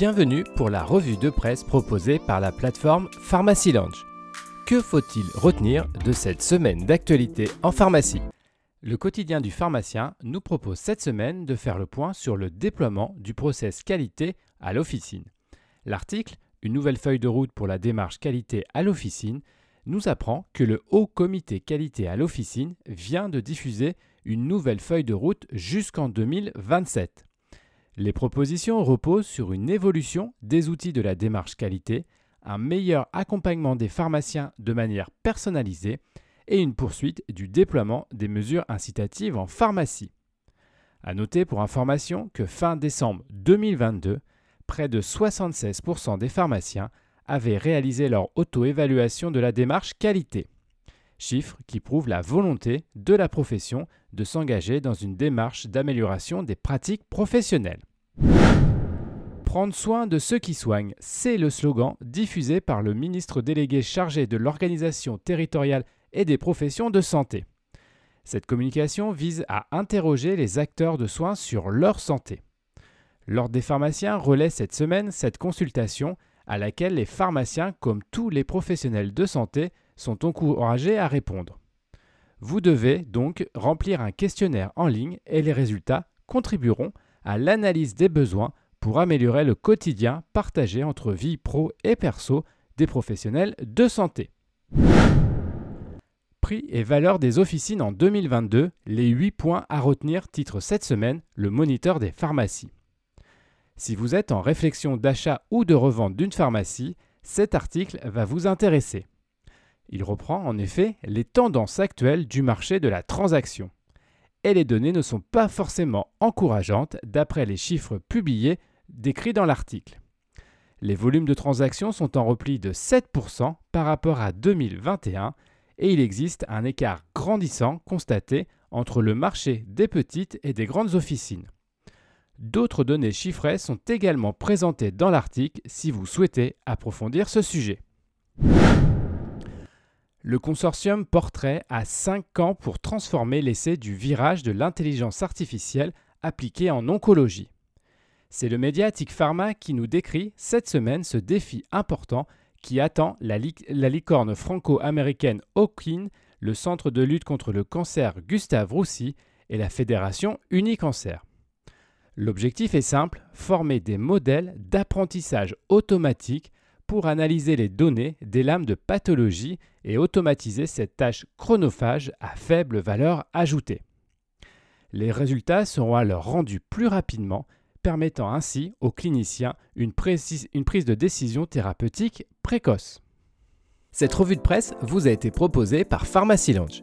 Bienvenue pour la revue de presse proposée par la plateforme Pharmacy Lounge. Que faut-il retenir de cette semaine d'actualité en pharmacie? Le quotidien du pharmacien nous propose cette semaine de faire le point sur le déploiement du process qualité à l'officine. L'article, une nouvelle feuille de route pour la démarche qualité à l'officine, nous apprend que le Haut Comité Qualité à l'officine vient de diffuser une nouvelle feuille de route jusqu'en 2027. Les propositions reposent sur une évolution des outils de la démarche qualité, un meilleur accompagnement des pharmaciens de manière personnalisée et une poursuite du déploiement des mesures incitatives en pharmacie. A noter pour information que fin décembre 2022, près de 76% des pharmaciens avaient réalisé leur auto-évaluation de la démarche qualité. Chiffre qui prouve la volonté de la profession de s'engager dans une démarche d'amélioration des pratiques professionnelles. Prendre soin de ceux qui soignent, c'est le slogan diffusé par le ministre délégué chargé de l'organisation territoriale et des professions de santé. Cette communication vise à interroger les acteurs de soins sur leur santé. L'Ordre des pharmaciens relaie cette semaine cette consultation à laquelle les pharmaciens, comme tous les professionnels de santé, sont encouragés à répondre. Vous devez donc remplir un questionnaire en ligne et les résultats contribueront à l'analyse des besoins pour améliorer le quotidien partagé entre vie pro et perso des professionnels de santé. Prix et valeur des officines en 2022, les 8 points à retenir titre cette semaine le moniteur des pharmacies. Si vous êtes en réflexion d'achat ou de revente d'une pharmacie, cet article va vous intéresser. Il reprend en effet les tendances actuelles du marché de la transaction. Et les données ne sont pas forcément encourageantes d'après les chiffres publiés décrits dans l'article. Les volumes de transactions sont en repli de 7% par rapport à 2021 et il existe un écart grandissant constaté entre le marché des petites et des grandes officines. D'autres données chiffrées sont également présentées dans l'article si vous souhaitez approfondir ce sujet. Le consortium Portrait a 5 ans pour transformer l'essai du virage de l'intelligence artificielle appliquée en oncologie. C'est le médiatique Pharma qui nous décrit cette semaine ce défi important qui attend la, licorne franco-américaine Hawkin, le Centre de lutte contre le cancer Gustave Roussy et la Fédération Unicancer. L'objectif est simple, former des modèles d'apprentissage automatique pour analyser les données des lames de pathologie et automatiser cette tâche chronophage à faible valeur ajoutée. Les résultats seront alors rendus plus rapidement, permettant ainsi aux cliniciens une, prise de décision thérapeutique précoce. Cette revue de presse vous a été proposée par Pharmacy Lounge.